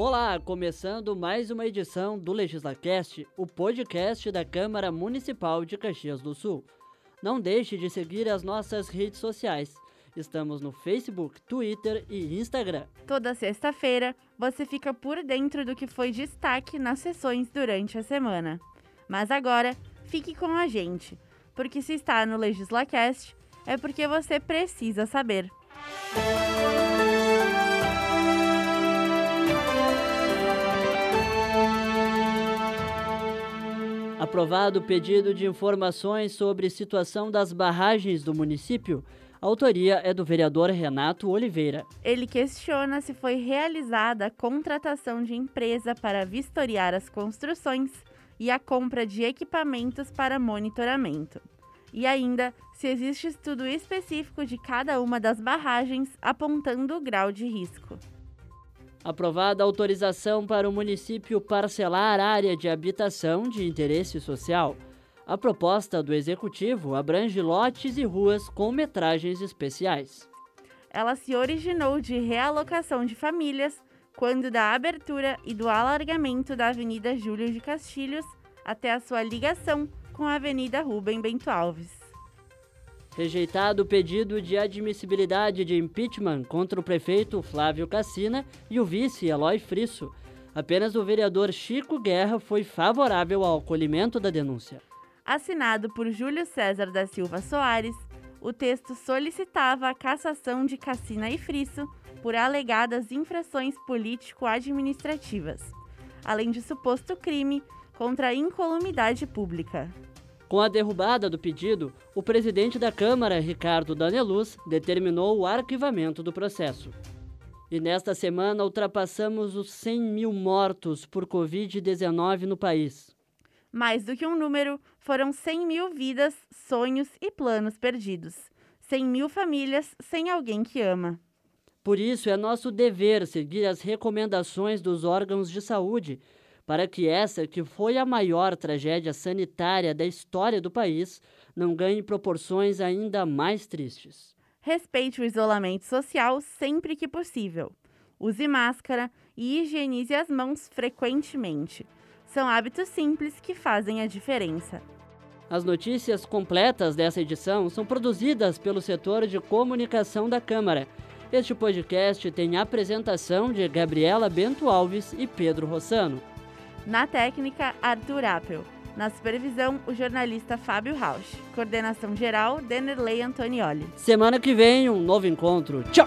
Olá, começando mais uma edição do LegislaCast, o podcast da Câmara Municipal de Caxias do Sul. Não deixe de seguir as nossas redes sociais. Estamos no Facebook, Twitter e Instagram. Toda sexta-feira você fica por dentro do que foi destaque nas sessões durante a semana. Mas agora, fique com a gente, porque se está no LegislaCast é porque você precisa saber. Aprovado o pedido de informações sobre situação das barragens do município. A autoria é do vereador Renato Oliveira. Ele questiona se foi realizada a contratação de empresa para vistoriar as construções e a compra de equipamentos para monitoramento. E ainda se existe estudo específico de cada uma das barragens apontando o grau de risco. Aprovada autorização para o município parcelar área de habitação de interesse social. A proposta do executivo abrange lotes e ruas com metragens especiais. Ela se originou de realocação de famílias quando da abertura e do alargamento da Avenida Júlio de Castilhos até a sua ligação com a Avenida Rubem Bento Alves. Rejeitado o pedido de admissibilidade de impeachment contra o prefeito Flávio Cassina e o vice Eloy Frisso. Apenas o vereador Chico Guerra foi favorável ao acolhimento da denúncia. Assinado por Júlio César da Silva Soares, o texto solicitava a cassação de Cassina e Frisso por alegadas infrações político-administrativas, além de suposto crime contra a incolumidade pública. Com a derrubada do pedido, o presidente da Câmara, Ricardo Daneluz, determinou o arquivamento do processo. E nesta semana ultrapassamos os 100 mil mortos por Covid-19 no país. Mais do que um número, foram 100 mil vidas, sonhos e planos perdidos. 100 mil famílias sem alguém que ama. Por isso, é nosso dever seguir as recomendações dos órgãos de saúde para que essa, que foi a maior tragédia sanitária da história do país, não ganhe proporções ainda mais tristes. Respeite o isolamento social sempre que possível. Use máscara e higienize as mãos frequentemente. São hábitos simples que fazem a diferença. As notícias completas dessa edição são produzidas pelo setor de comunicação da Câmara. Este podcast tem a apresentação de Gabriela Bento Alves e Pedro Rossano. Na técnica, Arthur Appel. Na supervisão, o jornalista Fábio Rausch. Coordenação geral, Denerley Antonioli. Semana que vem, um novo encontro. Tchau!